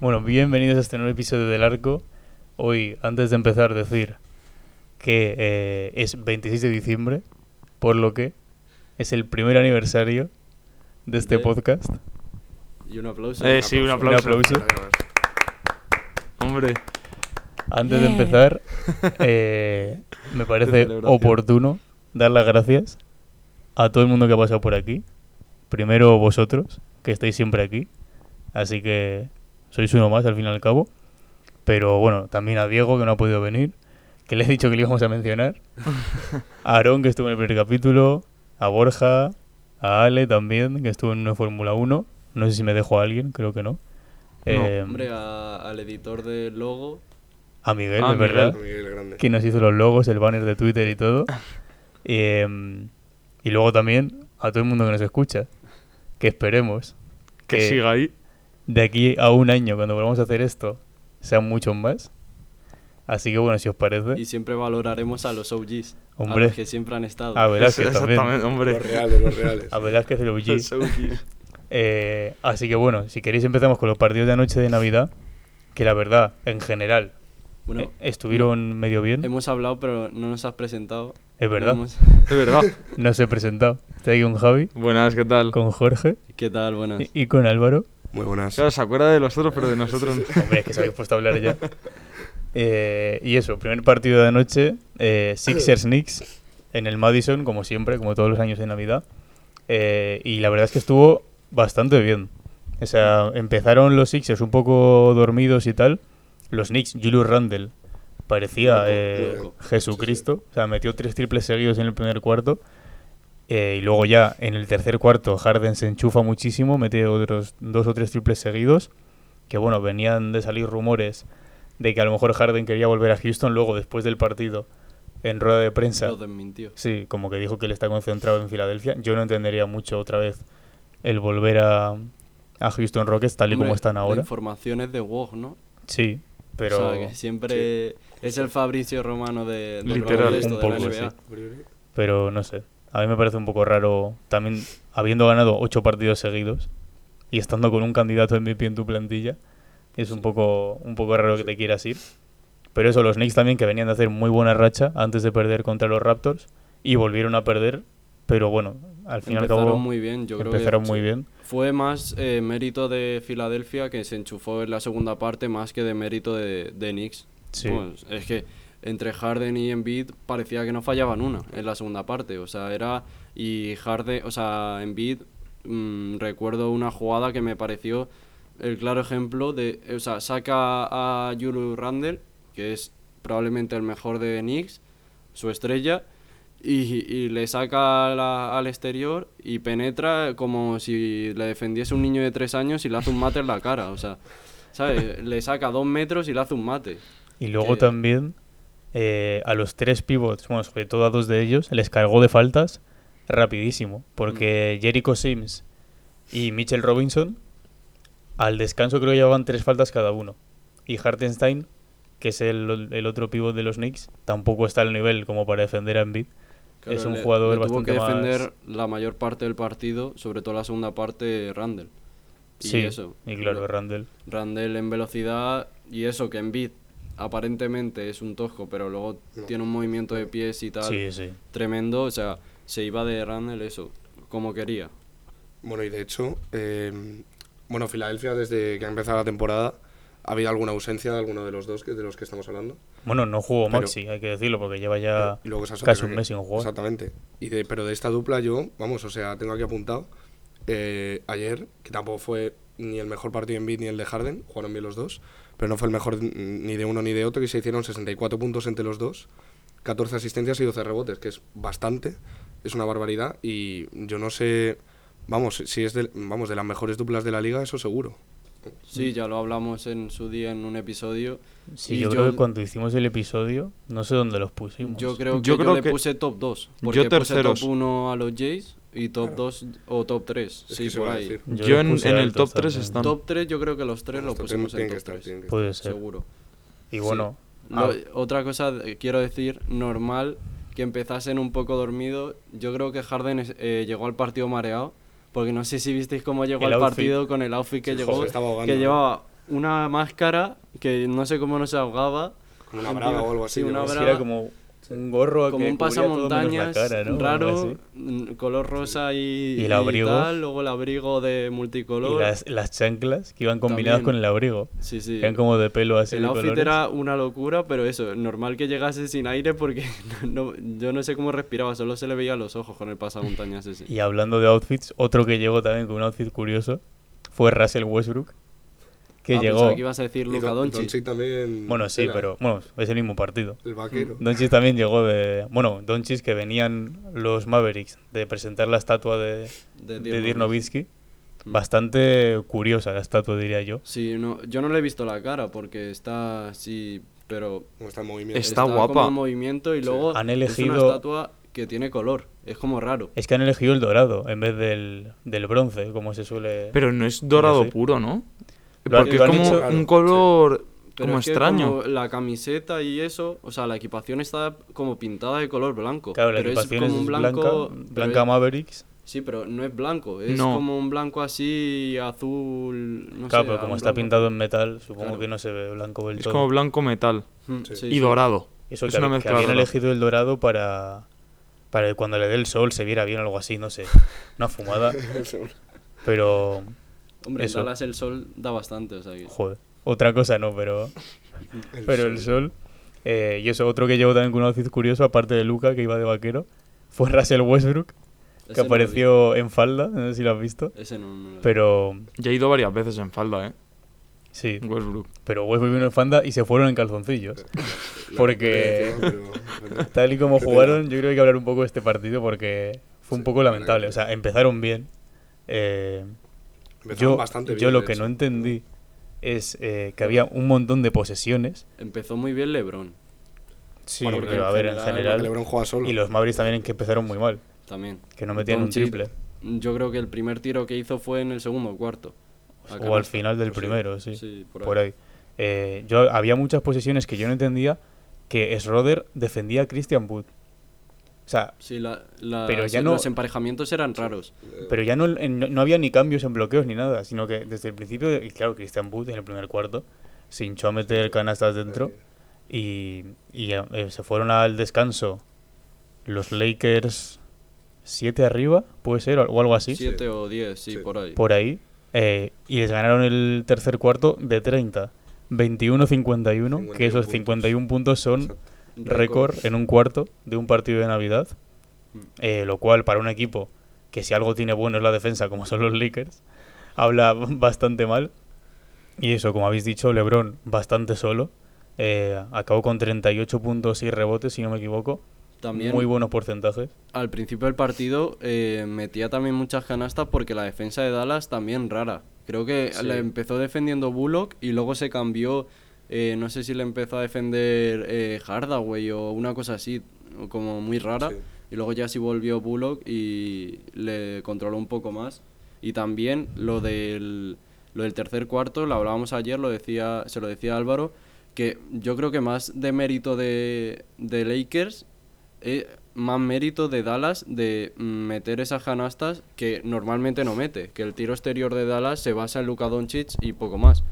Bueno, bienvenidos a este nuevo episodio del Arco. Hoy, antes de empezar, decir que eh, es 26 de diciembre, por lo que es el primer aniversario de este De- podcast. Y un aplauso. Eh, sí, un aplauso. Un aplauso. Hombre, Antes de empezar, eh, me parece oportuno dar las gracias a todo el mundo que ha pasado por aquí. Primero vosotros, que estáis siempre aquí. Así que sois uno más al fin y al cabo. Pero bueno, también a Diego, que no ha podido venir, que le he dicho que le íbamos a mencionar. A Aarón, que estuvo en el primer capítulo. A Borja. A Ale también, que estuvo en una Fórmula 1. No sé si me dejo a alguien, creo que no. Eh, Hombre, a- al editor del logo. a Miguel, Ah, es verdad. Miguel Grande. que nos hizo los logos, el banner de Twitter y todo. Em, y luego también a todo el mundo que nos escucha, que esperemos que que siga ahí. de aquí a un año, cuando volvamos a hacer esto, sean muchos más. Así que bueno, si os parece, Y siempre valoraremos a los OGs. Hombre. A los que siempre han estado. a Velázquez Exactamente, también. hombre. Los reales, los reales. A Velázquez el OG. Los OGs. Eh, así que bueno, si queréis empezamos con los partidos de anoche de Navidad, que la verdad, en general, Bueno, eh, estuvieron medio bien. hemos hablado, pero no nos has presentado. Es verdad, No hemos- Es verdad. no os he presentado. Estoy aquí con Javi, Buenas, ¿qué tal? con Jorge ¿Qué tal? Buenas. y- y con Álvaro. Muy buenas. Claro, se acuerda de los otros, pero de nosotros no. Hombre, es que se habéis puesto a hablar ya. Eh, y eso, primer partido de anoche, eh, Sixers Knicks en el Madison, como siempre, como todos los años de Navidad. Eh, y la verdad es que estuvo bastante bien. O sea, empezaron los Sixers un poco dormidos y tal. Los Knicks, Julius Randle, parecía. Jesucristo. O sea, metió tres triples seguidos en el primer cuarto. Y luego ya en el tercer cuarto Harden se enchufa muchísimo, mete otros dos o tres triples seguidos. Que bueno, venían de salir rumores de que a lo mejor Harden quería volver a Houston luego después del partido en rueda de prensa. Lo desmintió. Sí, como que dijo que él está concentrado en Filadelfia. Yo no entendería mucho otra vez el volver a, a Houston Rockets tal y como están La ahora. información es de ¿no? Sí, pero O sea, que siempre es el Fabricio Romano de, Literal, un de la poco, NBA. sí. pero no sé. A mí me parece un poco raro también habiendo ganado ocho partidos seguidos y estando con un candidato MVP en tu plantilla. Es un poco, un poco raro que te quieras ir. Pero eso, los Knicks también que venían de hacer muy buena racha antes de perder contra los Raptors y volvieron a perder. Pero bueno, al fin y al Empezaron muy bien, yo creo empezaron que muy bien. Fue más eh, mérito de Filadelfia que se enchufó en la segunda parte más que de mérito de, de Knicks. Sí. Pues, es que entre Harden y Embiid parecía que no fallaban una en la segunda parte. O sea, era. Y Harden, o sea, Embiid, mm, recuerdo una jugada que me pareció el claro ejemplo de. O sea, saca a Julius Randle, que es probablemente el mejor de Knicks, su estrella. Y, y le saca la- al exterior y penetra como si le defendiese un niño de tres años y le hace un mate en la cara. O sea, ¿sabes? Le saca dos metros y le hace un mate. Y luego que- también eh, a los tres pivots, bueno, sobre todo a dos de ellos, les cargó de faltas rapidísimo. Porque Mm. Jericho Sims y Mitchell Robinson al descanso creo que llevaban tres faltas cada uno. Y Hartenstein, que es el, el otro pivot de los Knicks, tampoco está al nivel como para defender a Embiid. es un le- jugador le tuvo bastante que más- defender la mayor parte del partido, sobre todo la segunda parte, Randall. Y sí, eso. y claro, Randall. Randall en velocidad y eso que Embiid aparentemente es un tosco, pero luego No. tiene un movimiento de pies y tal Sí, sí. tremendo, o sea, se iba de Randall eso, como quería. Bueno, y de hecho, eh, bueno, Filadelfia desde que ha empezado la temporada ha habido alguna ausencia de alguno de los dos que, de los que estamos hablando. Bueno, no jugó Maxi, hay que decirlo, porque lleva ya Y luego casi un mes sin jugar. Exactamente. Y de, pero de esta dupla yo, vamos, o sea, tengo aquí apuntado eh, ayer, que tampoco fue ni el mejor partido en beat ni el de Harden, jugaron bien los dos, pero no fue el mejor ni de uno ni de otro, y se hicieron 64 puntos entre los dos, 14 asistencias y 12 rebotes, que es bastante, es una barbaridad, y yo no sé, vamos, si es de, vamos, de las mejores duplas de la liga, eso seguro. Sí, ya lo hablamos en su día en un episodio. Sí, Y yo, yo- creo que cuando hicimos el episodio, no sé dónde los pusimos. Yo creo que Yo yo, creo le que- puse top 2. yo Porque puse terceros. top 1 a los Jays y top 2 o top 3. Es Sí, por ahí. Yo, en, puse en el top 3 también. están. Top 3 yo creo que los tres lo Esto pusimos en top estar, 3. tiene que Puede ser. Seguro. Y bueno, ah, Otra cosa quiero decir, normal que empezasen un poco dormido. Yo creo que Harden eh, llegó al partido mareado, porque no sé si visteis cómo llegó El al outfit. partido con el outfit que Sí, llegó, que llevaba una máscara que no sé cómo no se ahogaba. Como una braga o algo así. Sí, una era como un gorro Como que un pasamontañas cara, raro, mm, color rosa y, Y el abrigo. tal, luego el abrigo de multicolor. Y las, las chanclas que iban combinadas También. con el abrigo. Sí, sí. Eran como de pelo así El outfit colores. era una locura, pero eso, normal que llegase sin aire porque no- yo no sé cómo respiraba, solo se le veía los ojos con el pasamontañas ese. Y hablando de outfits, otro que llegó también con un outfit curioso fue Russell Westbrook. Que Ah, llegó. que ibas a decir Luka Don- Doncic. Doncic también. Bueno, sí, era pero bueno, es el mismo partido. El vaquero. Doncic también llegó de. Bueno, Doncic que venían los Mavericks de presentar la estatua de, De de Dirk Dirk Nowitzki. Mm. Bastante curiosa la estatua, diría yo. Sí, no, yo no le he visto la cara porque está así, pero Como está el movimiento. Está como guapa. en movimiento y luego Han es una elegido- estatua que tiene color, es como raro. Es que han elegido el dorado en vez del, del bronce, como se suele. Pero no es dorado sé. puro, ¿no? Porque lo es como hecho- un color como es que extraño. como la camiseta y eso, o sea, la equipación está como pintada de color blanco. claro, la pero equipación es como un blanca, blanco, blanca es- Mavericks. Sí, pero no es blanco, es No. como un blanco así azul, no claro, sé, pero como está blanco- pintado en metal, supongo Claro. que no se ve blanco del Es todo. como blanco metal Mm, Sí. y sí. dorado. Eso es que, una que mezcla habían elegido el dorado para, para que cuando le dé el sol se viera bien o algo así, no sé. Una fumada. pero, Hombre, en Eso. Dallas el sol da bastante, o sea que... joder. Otra cosa no, pero, pero el sol. eh, y eso, otro que llegó también con un outfit curioso, aparte de Luca, que iba de vaquero, fue Russell Westbrook, Ese que no apareció en falda, no sé si lo has visto. Ese no, no lo. Pero, Ya he ido varias veces en falda, ¿eh? sí, Westbrook. pero Westbrook vino en falda y se fueron en calzoncillos. Porque- Pero- Tal y como jugaron, yo creo que hay que hablar un poco de este partido porque fue un Sí, poco la lamentable. O sea, empezaron bien. Eh, Empezaron yo bastante yo bien, lo de que hecho. no entendí es eh, que había un montón de posesiones. Empezó muy bien LeBron, Sí, Bueno, porque pero a en ver, en general. LeBron juega solo. Y los Mavericks también que empezaron muy mal, también. que no metían un triple. Yo creo que el primer tiro que hizo fue en el segundo cuarto. O al final del Pues primero, sí. Sí, por por ahí. ahí. Eh, yo había muchas posesiones que yo no entendía que Schroeder defendía a Christian Wood. O sea, Sí, la- la- Pero ya sí, no- los emparejamientos eran raros. Pero ya no, en- no, no había ni cambios en bloqueos ni nada, sino que desde el principio, y claro, Christian Wood en el primer cuarto se hinchó a meter canastas dentro y, y, eh, se fueron al descanso los Lakers 7 arriba, puede ser, o algo así, Siete o diez, sí, Sí. por ahí. por ahí, eh, y les ganaron el tercer cuarto de 30, 21-51, que esos 51 puntos son Exacto. Récord en un cuarto de un partido de Navidad, Mm. eh, lo cual para un equipo que si algo tiene bueno es la defensa, como son los Lakers, habla bastante mal. Y eso, como habéis dicho, LeBron bastante solo. eh, acabó con 38 puntos y rebotes, si no me equivoco. También Muy buenos porcentajes. al principio del partido eh, metía también muchas canastas porque la defensa de Dallas también rara. Creo que Sí. empezó defendiendo Bullock y luego se cambió, eh, no sé si le empezó a defender eh, Hardaway o una cosa así, como muy rara. Sí. Y luego ya sí volvió Bullock y le controló un poco más. Y también lo del, lo del tercer cuarto, lo hablábamos ayer, lo decía, se lo decía Álvaro, que yo creo que más de mérito de, de Lakers, eh, más mérito de Dallas de mm, meter esas canastas que normalmente no mete. Que el tiro exterior de Dallas se basa en Luka Doncic y poco más.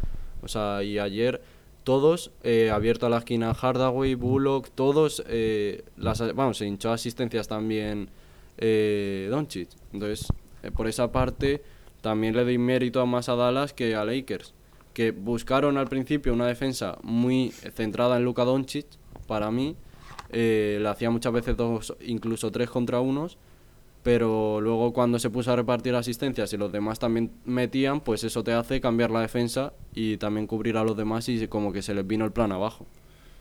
O sea, y ayer todos, eh, abierto a la esquina Hardaway, Bullock, todos, eh, las, vamos, se hinchó asistencias también eh, Doncic. Entonces, eh, por esa parte, también le doy mérito más a Dallas que a Lakers, que buscaron al principio una defensa muy centrada en Luka Doncic, para mí, eh, le hacía muchas veces dos, incluso tres contra unos, pero luego cuando se puso a repartir asistencias y los demás también metían, pues eso te hace cambiar la defensa y también cubrir a los demás y como que se les vino el plan abajo.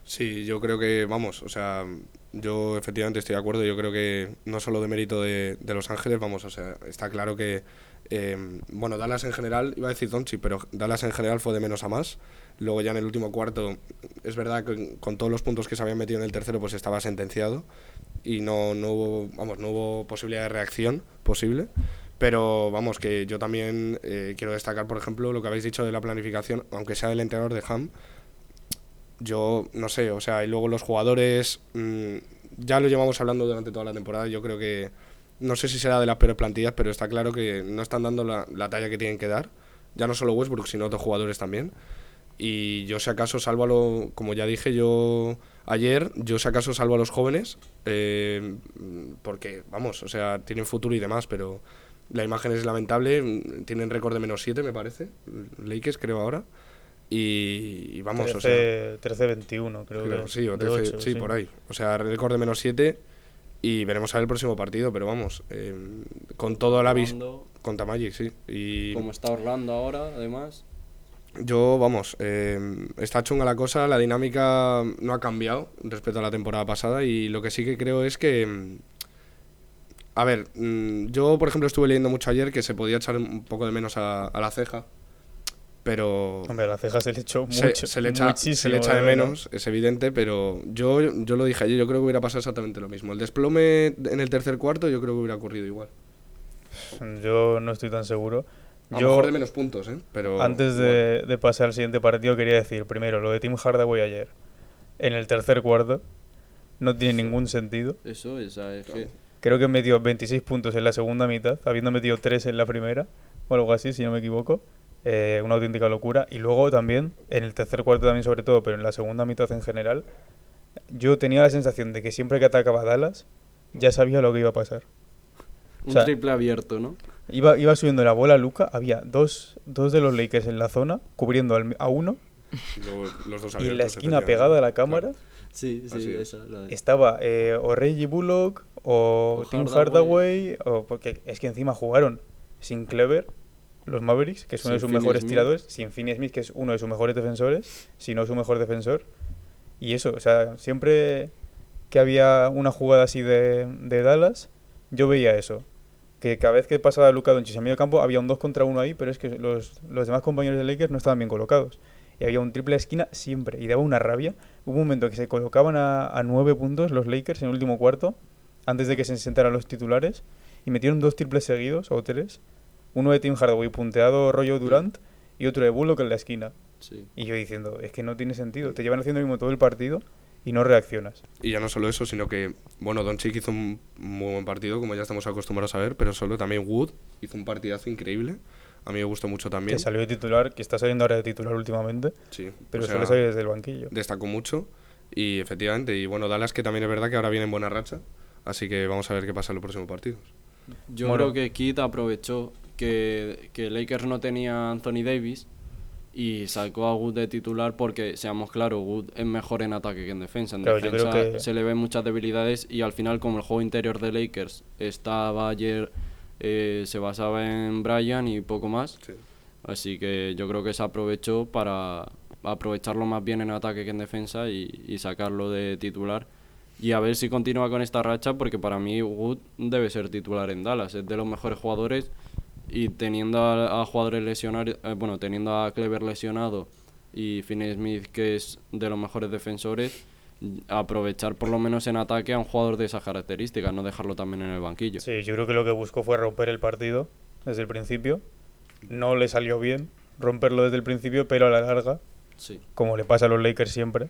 Sí, yo creo que, vamos, o sea, yo efectivamente estoy de acuerdo. Yo creo que no solo de mérito de, de Los Ángeles, vamos, o sea, está claro que Eh, bueno, Dallas en general, iba a decir Doncic, pero Dallas en general fue de menos a más. Luego ya en el último cuarto, es verdad que con todos los puntos que se habían metido en el tercero, pues estaba sentenciado y no, no hubo, vamos, no posibilidad de reacción posible. Pero vamos, que yo también eh, quiero destacar, por ejemplo, lo que habéis dicho de la planificación, aunque sea del entrenador de Ham, yo no sé, o sea, y luego los jugadores, mm, ya lo llevamos hablando durante toda la temporada, yo creo que, no sé si será de las peores plantillas, pero está claro que no están dando la, la talla que tienen que dar, ya no solo Westbrook, sino otros jugadores también. Y yo si acaso salvo a lo, como ya dije yo ayer, yo si acaso salvo a los jóvenes, eh, porque, vamos, o sea, tienen futuro y demás, pero la imagen es lamentable, tienen récord de menos 7 me parece, Lakers creo ahora, y, y vamos, o sea... 13-21, creo, Creo, que. sí, o de 13, ocho, sí, por ahí. O sea, récord de menos 7 y veremos a ver el próximo partido, pero vamos, eh, con toda la vis Orlando, contra Magic, sí. Y Como está Orlando ahora, además. Yo, vamos, eh, está chunga la cosa, la dinámica no ha cambiado respecto a la temporada pasada y lo que sí que creo es que... mm, A ver, mm, yo por ejemplo estuve leyendo mucho ayer que se podía echar un poco de menos a, a la ceja, pero... Hombre, a la ceja se le echó se, mucho. se le echa, se le echa de menos, es evidente, pero yo, yo lo dije ayer, yo creo que hubiera pasado exactamente lo mismo. El desplome en el tercer cuarto yo creo que hubiera ocurrido igual. Yo no estoy tan seguro. A lo Yo, mejor de menos puntos, ¿eh? Pero antes de, de pasar al siguiente partido, quería decir primero lo de Tim Hardaway ayer. En el tercer cuarto no tiene ningún sentido. Eso, esa es que. Creo que metió 26 puntos en la segunda mitad, habiendo metido 3 en la primera, o algo así, si no me equivoco. Eh, una auténtica locura. Y luego también, en el tercer cuarto también sobre todo, pero en la segunda mitad en general, yo tenía la sensación de que siempre que atacaba Dallas, ya sabía lo que iba a pasar. Un O sea, triple abierto, ¿no? Iba, iba subiendo la bola Luca, había dos, dos de los Lakers en la zona, cubriendo al- a uno, luego los dos y en la abiertos, esquina pegada a la cámara Sí, sí, es. esa. La de- estaba eh, o Reggie Bullock o, O Tim Hardaway. Hardaway, o porque es que encima jugaron sin Clever, los Mavericks, que es uno de sus Finney mejores Smith. tiradores, sin Finney Smith, que es uno de sus mejores defensores, si no su mejor defensor. Y eso, o sea, siempre que había una jugada así de, de Dallas, yo veía eso. Que cada vez que pasaba Luka Doncic en medio campo había un 2 contra 1 ahí, pero es que los, los demás compañeros de Lakers no estaban bien colocados. Y había un triple esquina siempre, y daba una rabia. Hubo un momento que se colocaban a, a 9 puntos los Lakers en el último cuarto, antes de que se sentaran los titulares, y metieron dos triples seguidos, o tres. Uno de Tim Hardaway punteado rollo Durant, y otro de Bullock en la esquina. Sí. Y yo diciendo, es que no tiene sentido. Te llevan haciendo lo mismo todo el partido y no reaccionas. Y ya no solo eso, sino que, bueno, Doncic hizo un muy buen partido, como ya estamos acostumbrados a ver, pero solo también Wood hizo un partidazo increíble. A mí me gustó mucho también. Que salió de titular, que está saliendo ahora de titular últimamente, Sí, pero o sea, suele salir desde el banquillo. destacó mucho. Y efectivamente, y bueno, Dallas que también es verdad que ahora viene en buena racha. Así que vamos a ver qué pasa en los próximos partidos. Yo Bueno. creo que Kit aprovechó que, que Lakers no tenía a Anthony Davis y sacó a Wood de titular porque, seamos claros, Wood es mejor en ataque que en defensa. En Claro, defensa que- se le ven muchas debilidades y al final, como el juego interior de Lakers estaba ayer, eh, se basaba en Brian y poco más. Sí. Así que yo creo que se aprovechó para aprovecharlo más bien en ataque que en defensa y, y sacarlo de titular. Y a ver si continúa con esta racha, porque para mí Wood debe ser titular en Dallas. Es de los mejores jugadores y teniendo a, a jugadores lesionados, eh, bueno, teniendo a Clever lesionado y Finney Smith, que es de los mejores defensores, aprovechar por lo menos en ataque a un jugador de esas características, no dejarlo también en el banquillo. Sí, yo creo que lo que buscó fue romper el partido desde el principio. No le salió bien romperlo desde el principio, pero a la larga, Sí. como le pasa a los Lakers siempre,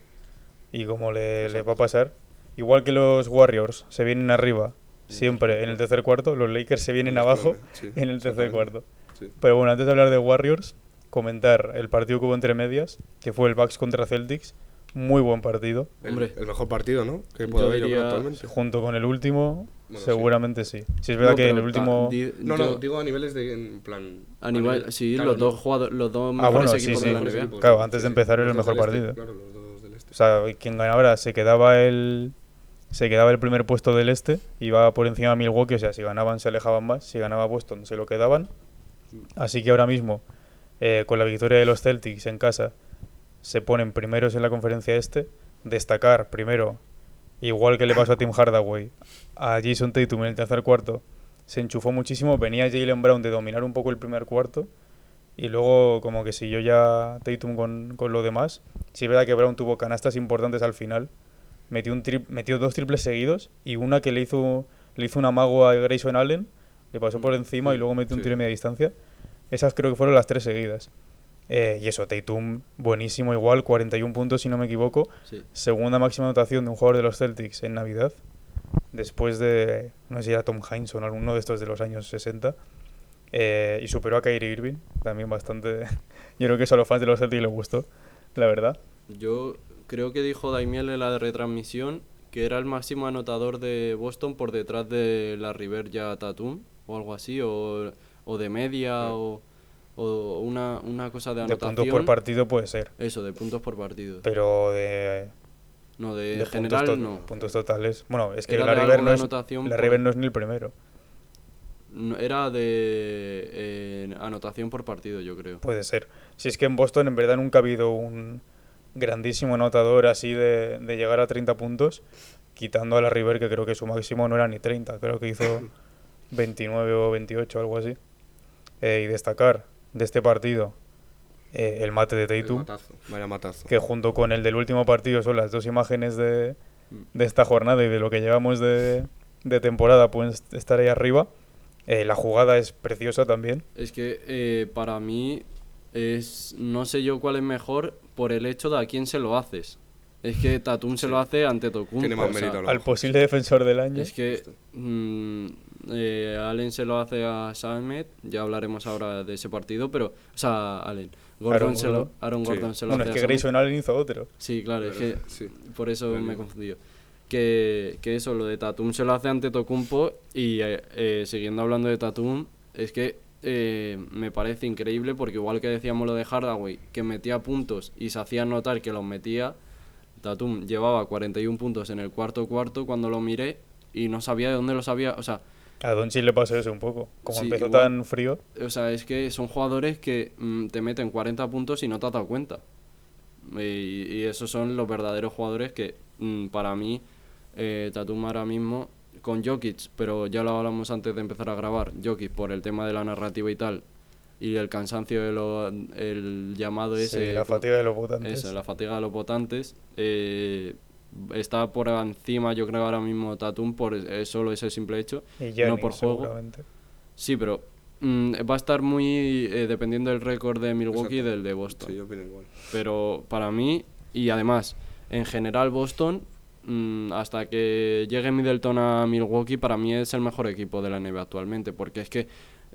y como le, le va a pasar, igual que los Warriors se vienen arriba siempre en el tercer cuarto, los Lakers se vienen abajo Sí, en el tercer cuarto. Sí. Pero bueno, antes de hablar de Warriors, comentar el partido que hubo entre medias, que fue el Bucks contra Celtics. Muy buen partido. El, Hombre. el mejor partido, ¿no? Que puede haber diría- actualmente. Junto con el último, Bueno, seguramente sí. Si es verdad No, que en el último... ta- di- No, yo- no, digo a niveles de. En plan. A nivel, nivel- sí, claro, los dos jugadores, los dos Ah, mejores bueno, sí, equipos sí. de la NBA. Claro, sí, antes sí, de empezar era el mejor este, partido. Claro, los dos del este. O sea, quien ganara se quedaba el se quedaba el primer puesto del este, iba por encima de Milwaukee, o sea, si ganaban se alejaban más, si ganaba Boston se lo quedaban. Así que ahora mismo, eh, con la victoria de los Celtics en casa, se ponen primeros en la conferencia este. Destacar primero, igual que le pasó a Tim Hardaway, a Jason Tatum en el tercer cuarto, se enchufó muchísimo. Venía Jalen Brown de dominar un poco el primer cuarto y luego como que siguió ya Tatum con, con lo demás. Sí es verdad que Brown tuvo canastas importantes al final. Metió, un tri- metió dos triples seguidos y una que le hizo, le hizo un amago a Grayson Allen, le pasó por encima y luego metió un sí. tiro de media distancia. Esas creo que fueron las tres seguidas. Eh, y eso, Tatum buenísimo igual, 41 puntos si no me equivoco. Sí. Segunda máxima anotación de un jugador de los Celtics en Navidad. Después de, no sé si era Tom Hines o alguno de estos de los años 60. Eh, y superó a Kyrie Irving, también bastante. Yo creo que eso a los fans de los Celtics les gustó, la verdad. Yo creo que dijo Daimiel en la retransmisión que era el máximo anotador de Boston por detrás de la River ya Tatum o algo así, o, o de media, o, o una, una cosa de De anotación. puntos por partido puede ser, Eso, de puntos por partido. pero de, no, de, de puntos, general to- no. puntos totales. Bueno, es que Era la de River, no es, anotación la por- River no es ni el primero. No, Era de eh, anotación por partido, yo creo. Puede ser. Si es que en Boston en verdad nunca ha habido un grandísimo anotador así de, de llegar a 30 puntos, quitando a la River, que creo que su máximo no era ni 30, creo que hizo 29 o 28, algo así. Eh, y destacar de este partido eh, el mate de matazo. que junto con el del último partido son las dos imágenes de, de esta jornada y de lo que llevamos de, de temporada, pueden est- estar ahí arriba. Eh, la jugada es preciosa también. Es que para mí es no sé yo cuál es mejor por el hecho de a quién se lo haces. Es que Tatum se lo hace ante Tocumpo. Tiene más o sea, mérito Al posible defensor del año. Es que mm, eh, Allen se lo hace a Samet, ya hablaremos ahora de ese partido, pero, o sea, Allen. Gordon Aaron se lo, Gordon. Aaron Sí. Gordon se lo Bueno, hace es que. Grayson Allen hizo otro. Sí, claro, es que Sí. por eso me he confundido. Que, que eso, lo de Tatum se lo hace ante Tocumpo y eh, eh, siguiendo hablando de Tatum, es que eh, me parece increíble porque igual que decíamos lo de Hardaway, que metía puntos y se hacía notar que los metía, Tatum llevaba 41 puntos en el cuarto cuarto cuando lo miré y no sabía de dónde los había, o sea, A Doncic le pasó eso un poco. Como Sí, empezó igual. tan frío, o sea, es que son jugadores que mm, te meten 40 puntos y no te has dado cuenta. Y, y esos son los verdaderos jugadores que, mm, para mí, eh, Tatum ahora mismo, con Jokic, pero ya lo hablamos antes de empezar a grabar, Jokic por el tema de la narrativa y tal, y el cansancio, de lo, el llamado sí, ese... la fatiga de los votantes. Eso, la fatiga de los votantes. eh, está por encima, yo creo, ahora mismo Tatum por eh, solo ese simple hecho. y no Giannis, por juego. Sí, pero mm, va a estar muy eh, dependiendo del récord de Milwaukee y Exacto. del de Boston. Sí, yo opino igual. Pero para mí, y además, en general Boston, hasta que llegue Middleton a Milwaukee, para mí es el mejor equipo de la NBA actualmente, porque es que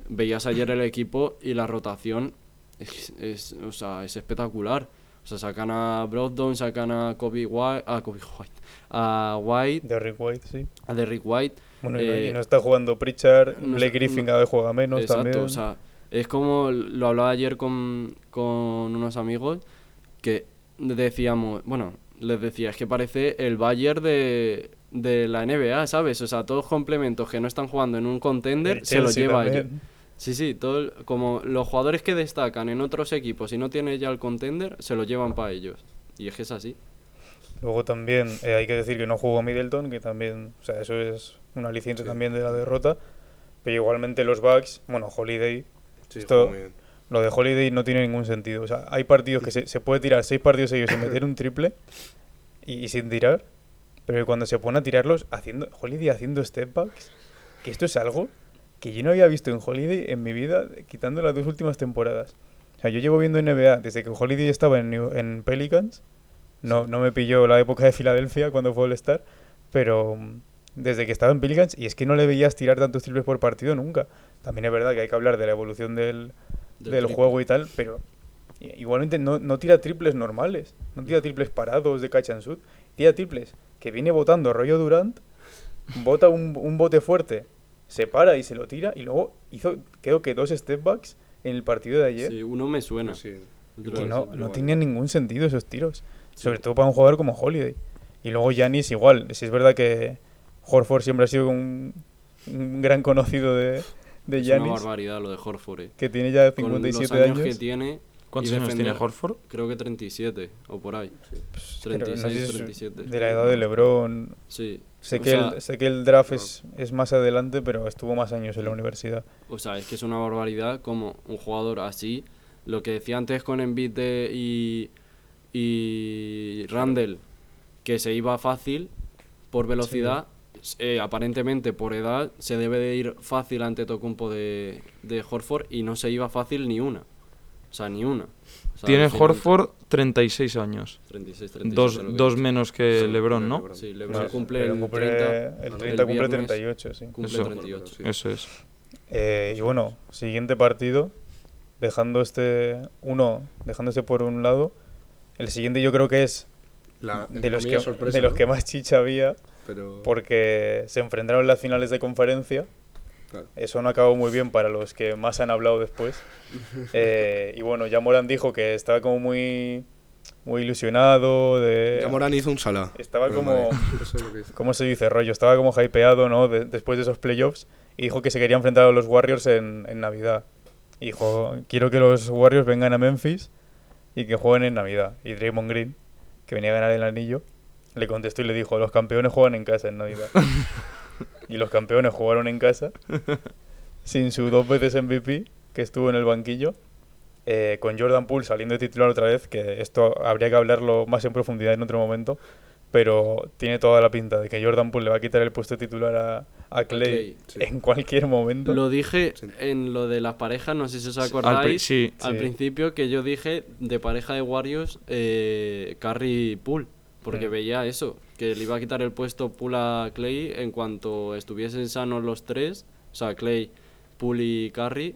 veías ayer el equipo y la rotación es, es, o sea, es espectacular. O sea, sacan a Brogdon, sacan a Kobe White, a Kobe White, a White, Derrick White, sí. a Derrick White. Bueno, y- Eh, y no está jugando Pritchard, no Blake Griffin no- vez juega menos Exacto, también. o sea, es como lo hablaba ayer con, con unos amigos que decíamos, bueno, les decía, es que parece el Bayern de, de la NBA, ¿sabes? O sea, todos complementos que no están jugando en un contender El se lo lleva también. ellos. Sí, sí, todo el- como los jugadores que destacan en otros equipos y no tienen ya el contender, se lo llevan para ellos. Y es que es así. Luego también eh, hay que decir que no jugó Middleton, que también, o sea, eso es un aliciente también de la derrota. Pero igualmente los Bucks, bueno, Holiday, Sí, Esto- bien. Lo de Holiday no tiene ningún sentido. O sea, hay partidos que se, se puede tirar seis partidos seguidos sin meter un triple y, sin tirar, pero cuando se pone a tirarlos, haciendo Holiday haciendo step backs, que esto es algo que yo no había visto en Holiday en mi vida, quitando las dos últimas temporadas. O sea, yo llevo viendo NBA desde que Holiday estaba en, en Pelicans. No, no me pilló la época de Filadelfia cuando fue All-Star, pero mm, desde que estaba en Pelicans, y es que no le veías tirar tantos triples por partido nunca. También es verdad que hay que hablar de la evolución del, Del juego y tal, pero igualmente no, no tira triples normales, no tira triples parados de catch and shoot, tira triples que viene botando rollo Durant, bota un, un bote fuerte, se para y se lo tira y luego hizo creo que dos step backs en el partido de ayer Sí, uno me suena. Sí. Que no no, tenían ningún sentido esos tiros, sobre todo para un jugador como Holiday. Y luego Yanis igual, si es verdad que Horford siempre ha sido un, un gran conocido de de Es una barbaridad lo de Horford. eh. que tiene ya Con los 57 años, años. que tiene. ¿Cuántos años tiene Horford? Creo que 37 o por ahí. No sé 36, si es 37. De la edad de LeBron. Sí. Sé que, sea- el, sé que el draft es, es más adelante, pero estuvo más años en la universidad. O sea, es que es una barbaridad como un jugador así, lo que decía antes con Embiid de- y, y Randall, que se iba fácil por velocidad, eh, aparentemente por edad se debe de ir fácil ante Tocumpo de, de Horford y no se iba fácil ni una. O sea, ni una. O sea, Tiene Horford 36 años. 36, 36, Dos, que dos menos que Sí, LeBron, ¿no? LeBron. Sí, LeBron No, cumple el cumple 30. el el 30 cumple viernes 38, sí. Cumple Eso. 38. Sí. Eso es. Eh, y bueno, siguiente partido, dejando este uno, dejándose por un lado, el siguiente yo creo que es La, de los que, sorpresa, de los ¿no? que más chicha había, Pero, porque se enfrentaron en las finales de conferencia. claro. Eso no acabó muy bien para los que más han hablado después. Eh, y bueno, ya Morán dijo que estaba como muy, muy ilusionado. De, Ya Morán hizo un sala. Estaba Pero como- vale, eso es lo que hizo. ¿Cómo se dice, rollo? Estaba como hypeado, ¿no? De- después de esos playoffs. Y dijo que se quería enfrentar a los Warriors en, en Navidad. Y dijo, quiero que los Warriors vengan a Memphis y que jueguen en Navidad. Y Draymond Green, que venía a ganar el anillo, le contestó y le dijo, los campeones juegan en casa en Navidad. y los campeones jugaron en casa, sin su dos veces MVP, que estuvo en el banquillo. eh, con Jordan Poole saliendo de titular otra vez, que esto habría que hablarlo más en profundidad en otro momento, pero tiene toda la pinta de que Jordan Poole le va a quitar el puesto titular a, a Clay, sí. en cualquier momento. Lo dije Sí. en lo de las parejas, no sé si os Al pri- acordáis. sí. Al Sí. principio que yo dije de pareja de Warriors, eh, Curry Pool, porque Mm. veía eso, que le iba a quitar el puesto Pool a Clay en cuanto estuviesen sanos los tres, o sea, Clay, Pool y Curry,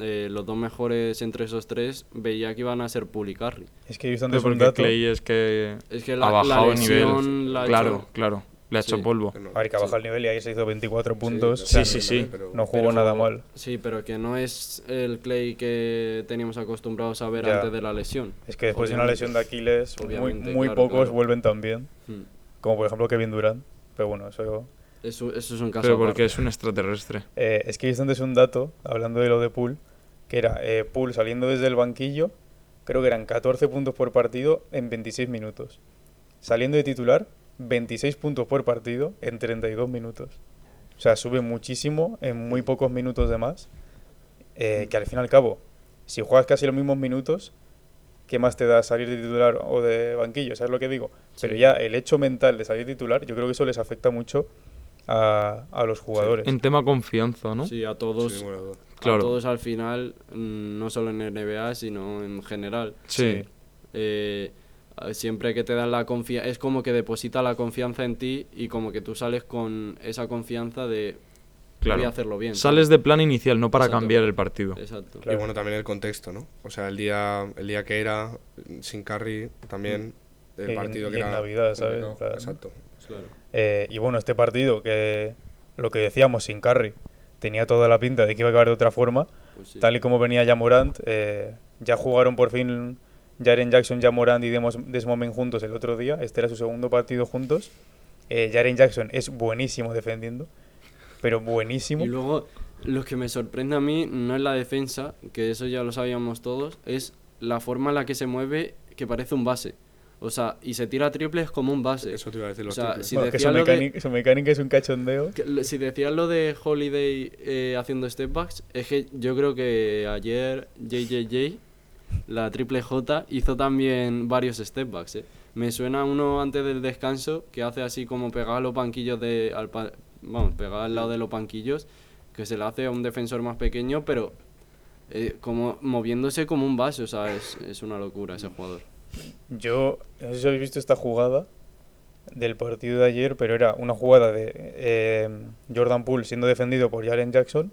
eh, los dos mejores entre esos tres, veía que iban a ser Pool y Curry. Es que he visto Pero antes un dato. Clay es que Es que ha la, la bajado lesión nivel. la ha Claro, hecho- claro. Le ha hecho Sí. polvo. No- A ver, que ha sí. bajado el nivel y ahí se hizo 24 puntos. Sí, o sea, sí, sí. pero- No jugó nada mal. Sí, pero que no es el Clay que teníamos acostumbrados a ver Ya. antes de la lesión. Es que después de una lesión de Aquiles, muy, muy claro, pocos claro. vuelven tan bien. Mm. Como por ejemplo Kevin Durant. Pero bueno, eso Eso, eso es un caso Pero aparte. porque es un extraterrestre. Eh, es que he visto antes un dato, hablando de lo de Poole, que era eh, Poole saliendo desde el banquillo, creo que eran 14 puntos por partido en 26 minutos. Saliendo de titular, 26 puntos por partido en 32 minutos. O sea, sube muchísimo en muy pocos minutos de más. eh, que al fin y al cabo, si juegas casi los mismos minutos, ¿qué más te da salir de titular o de banquillo? ¿Sabes lo que digo? Pero ya el hecho mental de salir titular, yo creo que eso les afecta mucho a, a los jugadores. En tema confianza, ¿no? Sí, a todos, Sí, bueno, Claro. a todos al final, mm, no solo en NBA, sino en general. Sí. Eh, siempre que te dan la confianza, es como que deposita la confianza en ti y como que tú sales con esa confianza de Claro. voy a hacerlo bien. Sales de plan inicial, no para Exacto. cambiar el partido. Exacto. Claro. Y bueno, también el contexto, ¿no? O sea, el día, el día que era, sin Curry, también, el Y en- partido que y en era... Navidad, ¿sabes? Claro. Exacto. Claro. Eh, y bueno, este partido, que lo que decíamos sin Curry, tenía toda la pinta de que iba a acabar de otra forma, Pues sí. tal y como venía ya Morant, eh, ya jugaron por fin Jaren Jackson, ya Morant y Desmond juntos el otro día, este era su segundo partido juntos. Eh, Jaren Jackson es buenísimo defendiendo, pero buenísimo. Y luego, lo que me sorprende a mí no es la defensa, que eso ya lo sabíamos todos, es la forma en la que se mueve, que parece un base. O sea, y se tira triples como un base. Eso te iba a decir O los sea, triples. si Bueno, que su, lo de- mecánica, su mecánica es un cachondeo. Que si decías lo de Holiday eh, haciendo step backs, es que yo creo que ayer JJJ, la triple J, hizo también varios step backs. eh. Me suena uno antes del descanso que hace así como pegar los banquillos de. Al vamos, pegar al lado de los banquillos, que se le hace a un defensor más pequeño, pero eh, como moviéndose como un base. O sea, es, es una locura ese jugador. Yo, no sé si habéis visto esta jugada del partido de ayer, pero era una jugada de eh, Jordan Poole siendo defendido por Jaren Jackson.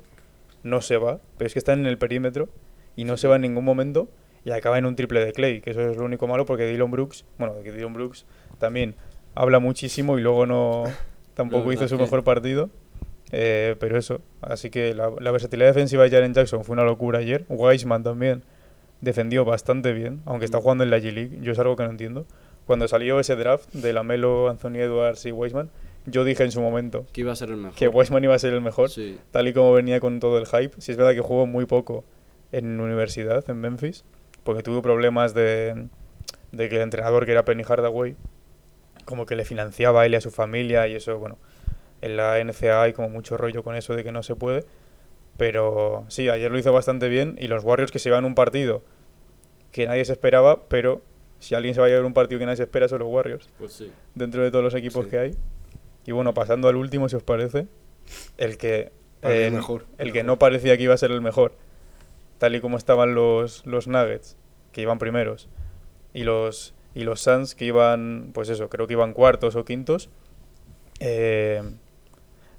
No se va, pero es que está en el perímetro y no se va en ningún momento y acaba en un triple de Clay, que eso es lo único malo porque Dylan Brooks, bueno, que Dylan Brooks también habla muchísimo y luego no tampoco hizo su mejor partido. Eh, pero eso, así que la, la versatilidad defensiva de Jaren Jackson fue una locura ayer. Wiseman también defendió bastante bien, aunque está jugando en la G-League. Yo es algo que no entiendo. Cuando salió ese draft de Lamelo, Anthony Edwards y Wiseman, yo dije en su momento Que iba a ser el mejor. que Wiseman iba a ser el mejor, Sí. tal y como venía con todo el hype. Si es verdad que jugó muy poco en universidad, en Memphis, porque tuvo problemas de, de que el entrenador, que era Penny Hardaway, como que le financiaba a él y a su familia, y eso, bueno, en la NCAA hay como mucho rollo con eso de que no se puede. Pero sí, ayer lo hizo bastante bien y los Warriors que se llevan un partido que nadie se esperaba, pero si alguien se va a llevar un partido que nadie se espera son los Warriors, Pues sí. dentro de todos los equipos Sí. que hay. Y bueno, pasando al último, si os parece, el que, eh, el mejor, el el que mejor. no parecía que iba a ser el mejor, tal y como estaban los, los Nuggets, que iban primeros, y los, y los Suns, que iban, pues eso, creo que iban cuartos o quintos. eh,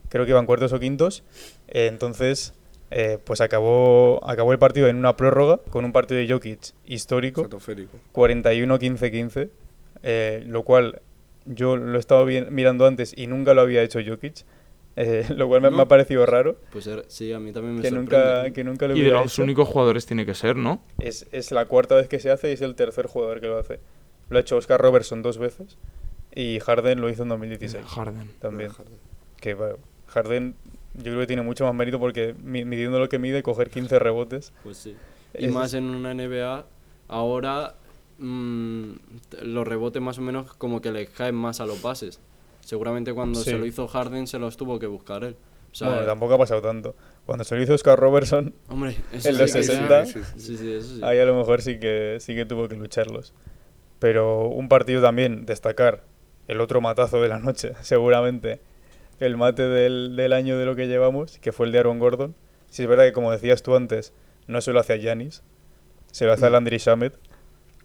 creo que iban cuartos o quintos. eh, entonces, eh, pues acabó, acabó el partido en una prórroga con un partido de Jokic histórico. Estratosférico. 41-15-15, eh, lo cual yo lo he estado mirando antes y nunca lo había hecho Jokic, eh, lo cual me, me ¿No? ha parecido raro Pues sí, a mí también me que sorprende. nunca, que nunca lo Y de los hecho. únicos jugadores tiene que ser, ¿no? Es, es la cuarta vez que se hace y es el tercer jugador que lo hace. Lo ha hecho Oscar Robertson dos veces y Harden lo hizo en 2016 Harden. también. Harden. Que bueno, Harden yo creo que tiene mucho más mérito porque mi- midiendo lo que mide, coger 15 rebotes. Pues sí. Y Es- más en una NBA, ahora mm, t- los rebotes más o menos como que le caen más a los bases. Seguramente cuando Sí. se lo hizo Harden se los tuvo que buscar él. O sea, bueno, tampoco ha pasado tanto. Cuando se lo hizo Oscar Robertson, hombre, eso en los sí que- 60. Sí, sí, sí. Sí, sí, eso sí. Ahí a lo mejor sí que, sí que tuvo que lucharlos. Pero un partido también, destacar el otro matazo de la noche, seguramente el mate del, del año de lo que llevamos, que fue el de Aaron Gordon. Si es verdad que, como decías tú antes, no se lo hace a Yanis, se lo hace a Landry Shamet,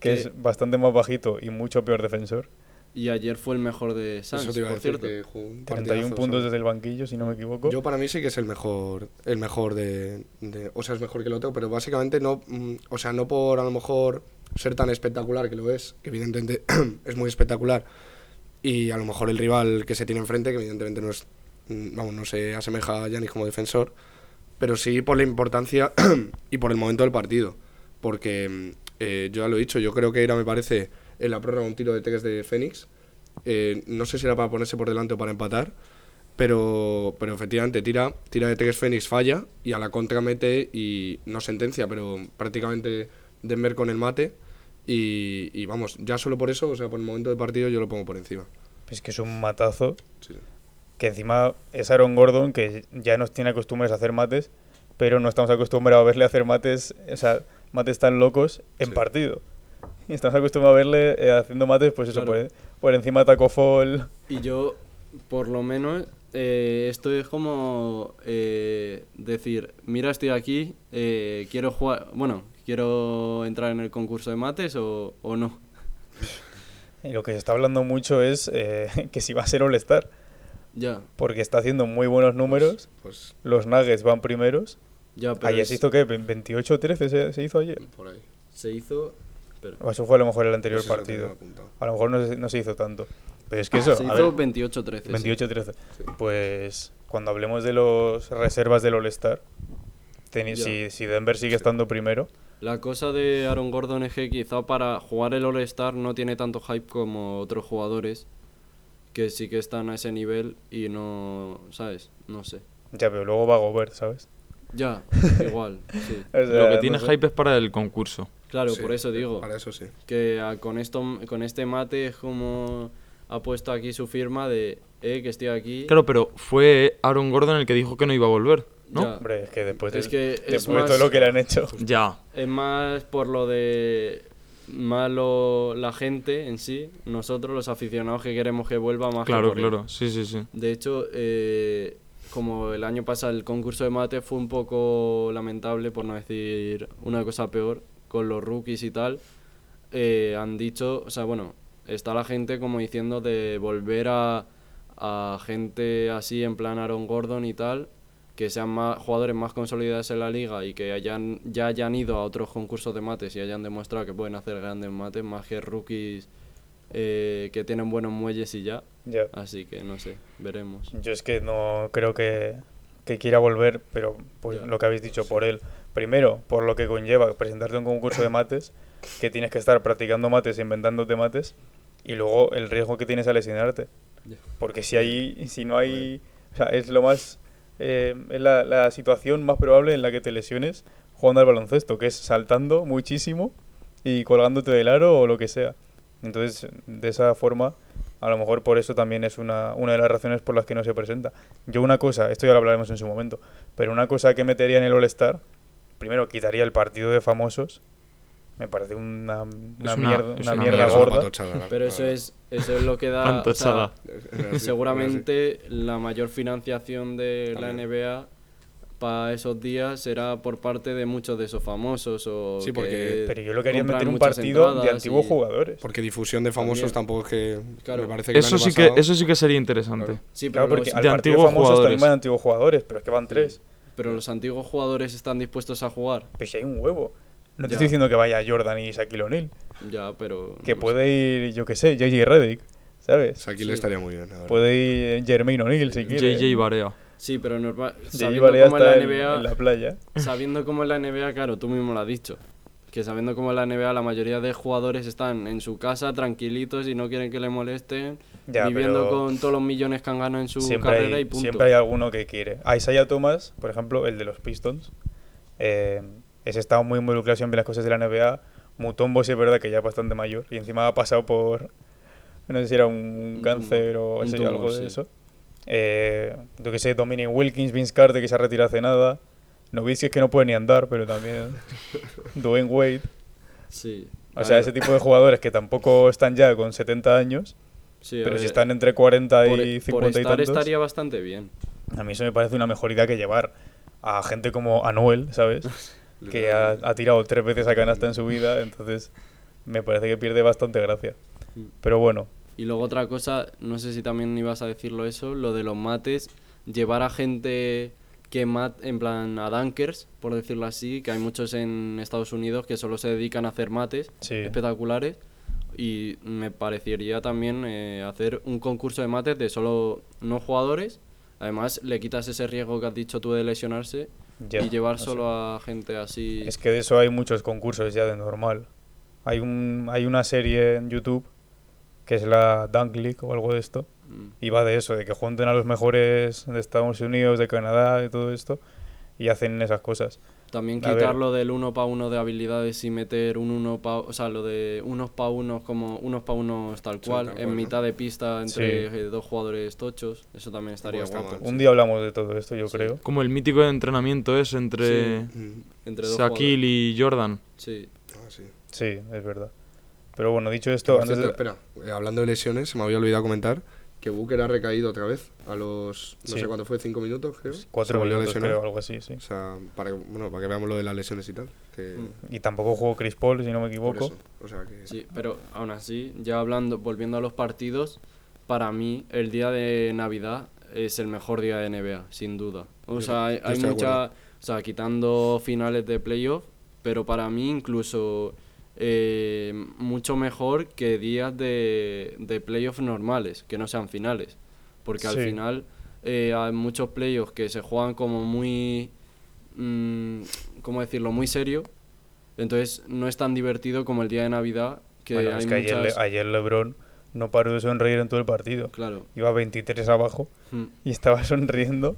que Que- es bastante más bajito y mucho peor defensor. Y ayer fue el mejor de Suns, Eso te iba a por decir cierto. que un 31 partidazo, puntos ¿sabes? desde el banquillo, si no me equivoco. Yo para mí sí que es el mejor, el mejor de, de- o sea, es mejor que el otro, pero básicamente no, mm, o sea, no por a lo mejor ser tan espectacular que lo es, que evidentemente es muy espectacular, y a lo mejor el rival que se tiene enfrente, que evidentemente no es, mm, vamos, no se asemeja a Yanis como defensor, pero sí por la importancia y por el momento del partido, porque mm, eh, yo ya lo he dicho, yo creo que era, me parece, en la prórroga un tiro de Teques de Fénix, eh, no sé si era para ponerse por delante o para empatar, pero, pero efectivamente tira, tira de Tex Fénix, falla y a la contra mete y no sentencia, pero prácticamente Denver con el mate. Y, y vamos, ya solo por eso, o sea, por el momento del partido yo lo pongo por encima. Es que es un matazo Sí. que encima es Aaron Gordon, que ya nos tiene acostumbrados a hacer mates, pero no estamos acostumbrados a verle hacer mates, o sea, mates tan locos en Sí. partido. Y estamos acostumbrados a verle eh, haciendo mates, pues eso, Claro. por, por encima taco fall. Y yo, por lo menos, eh, esto es como eh, decir, mira, estoy aquí, eh, quiero jugar, bueno, quiero entrar en el concurso de mates o, o no. Y lo que se está hablando mucho es que si va a ser All-Star, Ya, porque está haciendo muy buenos números, Pues los Nuggets van primeros. ya, pero Ayer es- se hizo, ¿qué? ¿28 o 13 se, se hizo ayer? por ahí. se hizo... Pero, O eso fue a lo mejor el anterior eso partido. A lo mejor no se, no se hizo tanto. Pero es que eso, se hizo ver, 28-13. sí. 28-13. Sí. Pues cuando hablemos de los reservas del All-Star, si, si Denver sigue estando primero, La cosa de Aaron Gordon es que quizá para jugar el All-Star no tiene tanto hype como otros jugadores que sí que están a ese nivel y no, ¿sabes? No sé. ya, pero luego va a Gobert, ¿sabes? Ya, igual, sí. O sea, Lo que no tiene sé. hype es para el concurso. Claro, Sí, por eso digo Para eso sí. que ah, con esto con este mate es como ha puesto aquí su firma de eh que estoy aquí. Claro, pero fue Aaron Gordon el que dijo que no iba a volver, ¿no? Ya. Hombre, es que después, Es de, que es después de todo lo que le han hecho. Ya. Es más por lo de más lo- la gente en sí, nosotros los aficionados que queremos que vuelva más que Claro, él. claro. Sí, sí, sí. De hecho, eh, como el año pasado el concurso de mate fue un poco lamentable, por no decir una cosa peor, con los rookies y tal, eh, han dicho, o sea, bueno, está la gente como diciendo de volver a, a gente así en plan Aaron Gordon y tal, que sean más, jugadores más consolidados en la liga y que hayan, ya hayan ido a otros concursos de mates y hayan demostrado que pueden hacer grandes mates, más que rookies eh, que tienen buenos muelles y ya. Así que no sé, veremos. Yo es que no creo que, que quiera volver, pero pues, lo que habéis dicho por él. Primero, por lo que conlleva presentarte a un concurso de mates, que tienes que estar practicando mates, inventándote mates, y luego el riesgo que tienes a lesionarte. Porque si hay, si no hay, o sea, es lo más, eh, es la, la situación más probable en la que te lesiones jugando al baloncesto, que es saltando muchísimo y colgándote del aro o lo que sea. Entonces, de esa forma, A lo mejor por eso también es una, una de las razones por las que no se presenta. Yo una cosa, esto ya lo hablaremos en su momento, pero una cosa que metería en el All-Star, primero quitaría el partido de famosos. Me parece una, una una- mierda, una una mierda mierda, gorda. patochada, Pero eso es, eso es lo que da. O sea, seguramente la mayor financiación de la. NBA para esos días será por parte de muchos de esos famosos o Sí, porque- que Pero yo lo quería meter un partido de antiguos y- jugadores. Porque difusión de famosos También. tampoco es que. Claro. Me parece que Eso sí, que, eso sí que sería interesante. Sí, pero, Claro, porque al de partido antiguos famosos jugadores. también van antiguos jugadores, pero es que van tres. Pero los antiguos jugadores están dispuestos a jugar. Pues si hay un huevo. No te Ya. estoy diciendo que vaya Jordan y Shaquille O'Neal. Ya, pero. Que no puede ir, yo qué sé, JJ Redick, ¿sabes? O sea, aquí le estaría muy bien. la verdad. Puede ir Jermaine O'Neal si quiere. JJ Barea. Sí, pero normal. JJ Sabiendo Barea cómo es la está en, NBA. en la playa. Sabiendo cómo es la NBA, claro, tú mismo lo has dicho. Que sabiendo cómo es la NBA, la mayoría de jugadores están en su casa tranquilitos y no quieren que le molesten, Ya, viviendo con todos los millones que han ganado en su carrera hay, y punto. siempre hay alguno que quiere. A Isaiah Thomas, por ejemplo, el de los Pistons, eh, ese estado muy involucrado siempre en las cosas de la NBA. Mutombo sí es verdad que ya es bastante mayor y encima ha pasado por, no sé si era un, cáncer o un así, tumor, algo de sí. eso. Eh, yo que sé, Dominic Wilkins, Vince Carter que se ha retirado hace nada. Nowitzki es que no puede ni andar, pero también Dwayne Wade. Sí. O sea, ese tipo de jugadores que tampoco están ya con 70 años, sí, pero si están entre 40 por, y por 50 y estar tantos. estaría bastante bien. A mí eso me parece una mejor idea que llevar a gente como Anuel, ¿sabes? que ha, ha tirado tres veces a canasta en su vida, entonces me parece que pierde bastante gracia. Pero bueno, Y luego otra cosa, no sé si también ibas a decirlo eso, lo de los mates, llevar a gente que mat, en plan a dunkers, por decirlo así, que hay muchos en Estados Unidos que solo se dedican a hacer mates Sí. espectaculares. Y me parecería también eh, hacer un concurso de mates de solo no jugadores. Además, le quitas ese riesgo que has dicho tú de lesionarse y llevar solo a gente así. Es que de eso hay muchos concursos ya de normal. Hay, un, hay una serie en YouTube que es la Dunk League o algo de esto. Mm. Y va de eso, de que junten a los mejores de Estados Unidos, de Canadá y todo esto. Y hacen esas cosas. También A ver. quitarlo del uno para uno de habilidades y meter un uno pa, o sea, lo de unos para unos como unos para unos tal cual, en mitad de pista entre Sí. eh, dos jugadores tochos, eso también estaría guapo. mal. Un día hablamos de todo esto, yo Sí. creo. Como el mítico entrenamiento es entre Entre dos Shaquille y Jordan. Sí. ah, sí. Sí, es verdad. Pero bueno, dicho esto, antes cierto, de... espera, eh, hablando de lesiones, se me había olvidado comentar que Booker ha recaído otra vez a los, no Sí. sé cuánto fue, cinco minutos, creo. Cuatro minutos, creo, algo así, sí. O sea, para que, bueno, para que veamos lo de las lesiones y tal. Que, Mm. Y tampoco jugó Chris Paul, si no me equivoco. o sea que... Sí, pero aún así, ya hablando, volviendo a los partidos, para mí el día de Navidad es el mejor día de NBA, sin duda. O sea, hay, hay mucha, o sea, quitando finales de playoff, pero para mí incluso eh, mucho mejor que días de, de playoff normales, que no sean finales. Porque al Sí. final eh, hay muchos playoffs que se juegan como muy, mm, ¿cómo decirlo?, muy serio. Entonces no es tan divertido como el día de Navidad, que bueno, hay es que ayer, muchas... Le- ayer LeBron no paró de sonreír en todo el partido. Claro. Iba 23 abajo Mm. y estaba sonriendo.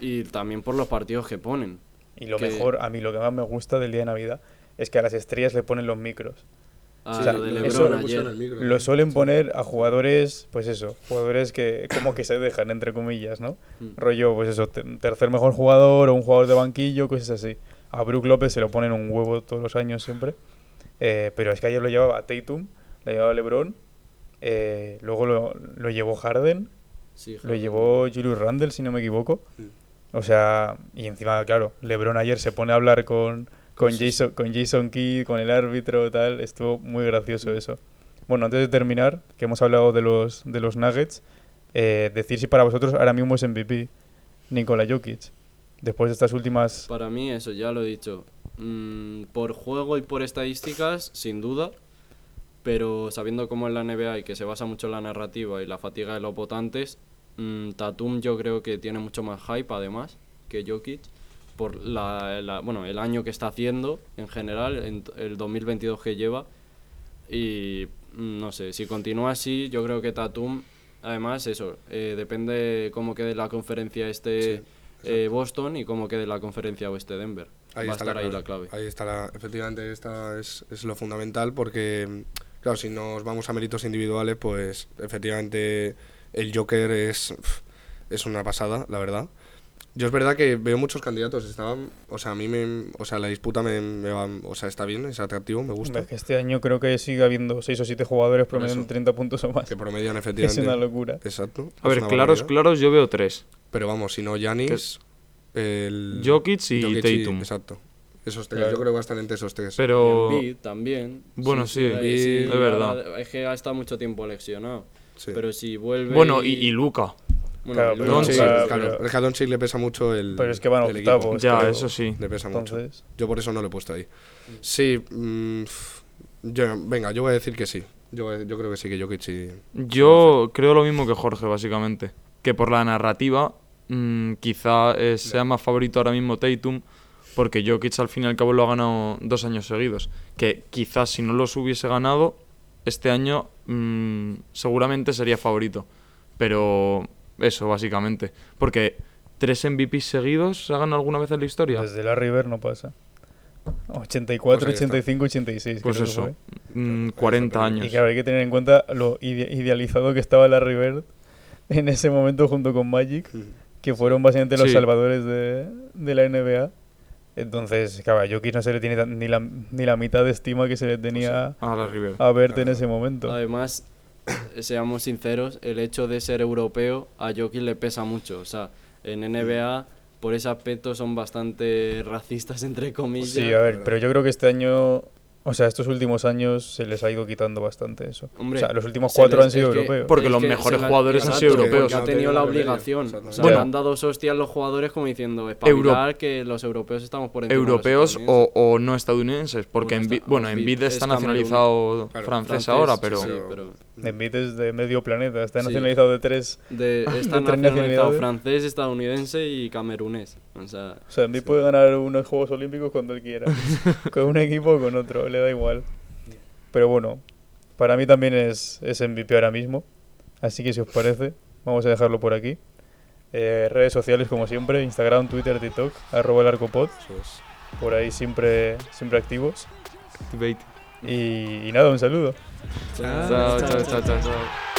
Y también por los partidos que ponen. Y lo Que- mejor, a mí lo que más me gusta del día de Navidad es que a las estrellas le ponen los micros. Ah, O sea, lo de eso lo Lo suelen poner a jugadores, pues eso, jugadores que como que se dejan, entre comillas, ¿no? Mm. Rollo, pues eso, te- tercer mejor jugador o un jugador de banquillo, cosas así. A Brook López se lo ponen un huevo todos los años siempre. Eh, pero es que ayer lo llevaba Tatum, lo llevaba LeBron, eh, luego lo, lo llevó Harden, Sí, lo Harden. llevó Julius Randle, si no me equivoco. Mm. O sea, y encima, claro, LeBron ayer se pone a hablar con, con, Sí. Jason, con Jason Kidd, con el árbitro, tal. Estuvo muy gracioso eso. Bueno, antes de terminar, que hemos hablado de los, de los Nuggets, eh, decir si para vosotros ahora mismo es MVP Nikola Jokic. Después de estas últimas... Para mí eso, ya lo he dicho. Mm, por juego y por estadísticas, sin duda. Pero sabiendo cómo es la NBA y que se basa mucho en la narrativa y la fatiga de los votantes, mm, Tatum yo creo que tiene mucho más hype además que Jokic por la, la- bueno, el año que está haciendo en general, en el 2022 que lleva. Y mm, no sé, si continúa así, yo creo que Tatum, además eso, eh, depende cómo quede la conferencia este eh, Boston y cómo quede la conferencia oeste Denver. Ahí Va a está estar la ahí clave. la clave. Ahí está la, efectivamente, esta es, es lo fundamental porque Claro, si nos vamos a méritos individuales, pues efectivamente el Joker es, es una pasada, la verdad. Yo es verdad que veo muchos candidatos, estaban, o sea, a mí me, o sea, la disputa me, me va, o sea, está bien, es atractivo, me gusta. Este año creo que sigue habiendo 6 o 7 jugadores promediando eso. 30 puntos o más. Que promedian Es efectivamente. una locura. Exacto. A es ver, claros, barbaridad. claros, yo veo tres. Pero vamos, si no Yanis, el Jokic y Jokic Tatum. exacto. Esos tres, Claro. yo creo que va a estar entre esos tres. Pero. Embiid también. Bueno, sí, eh, es verdad. Es que ha estado mucho tiempo lesionado. Sí. Pero si vuelve. Bueno, y, y Luca. Bueno, Claro, pero Sí, Doncic, Claro, claro. pero- Es que a Doncic le pesa mucho el. Pero es que van octavos. Ya, eso sí. Le pesa mucho. Yo por eso no lo he puesto ahí. Sí, mm, f- yo, venga, yo voy a decir que sí. Yo, yo creo que sí, que Jokic sí. Yo creo lo mismo que Jorge, básicamente. Que por la narrativa, mm, quizá eh, sea más favorito ahora mismo Tatum, porque Jokic al fin y al cabo lo ha ganado dos años seguidos. Que quizás si no los hubiese ganado, este año mm, seguramente sería favorito. Pero eso, básicamente. Porque tres MVPs seguidos se hagan alguna vez en la historia. desde la River no pasa. 84, Pues ahí está. 85, 86. Pues que eso, fue. mm, 40 años. Y claro, hay que tener en cuenta lo ide- idealizado que estaba la River en ese momento junto con Magic, que fueron básicamente los Sí. salvadores de, de la NBA. Entonces, claro, a Jokic no se le tiene tan- ni la, ni la mitad de estima que se le tenía A la River. a Verte en ese momento. Además, seamos sinceros, el hecho de ser europeo a Jokic le pesa mucho. O sea, en NBA, por ese aspecto, son bastante racistas, entre comillas. Sí, a ver, pero yo creo que este año, o sea, estos últimos años se les ha ido quitando bastante eso. Hombre, o sea, los últimos cuatro les- han sido europeos. Porque los mejores jugadores han sido europeos. Porque ha tenido la obligación. O sea, Bueno. le han dado hostias los jugadores como diciendo, espabilar que los europeos estamos por encima de los europeos estadounidenses". o, o no estadounidenses, porque Bueno, está- bueno, es está nacionalizado Claro, francés, Francés, ahora, pero sí, pero Embiid es de medio planeta, está Sí. nacionalizado de tres. de, está tres nacionalizado francés, estadounidense y camerunés. O sea, O sea, Embiid puede ganar unos Juegos Olímpicos cuando él quiera. con un equipo o con otro, le da igual. Pero bueno, para mí también es, es MVP ahora mismo. Así que si os parece, vamos a dejarlo por aquí. Eh, redes sociales como siempre, Instagram, Twitter, TikTok, arroba el arcopod. Por ahí siempre, siempre activos. Y, y nada, un saludo. 짠. 짠. 짠. 짠. 짠. 짠.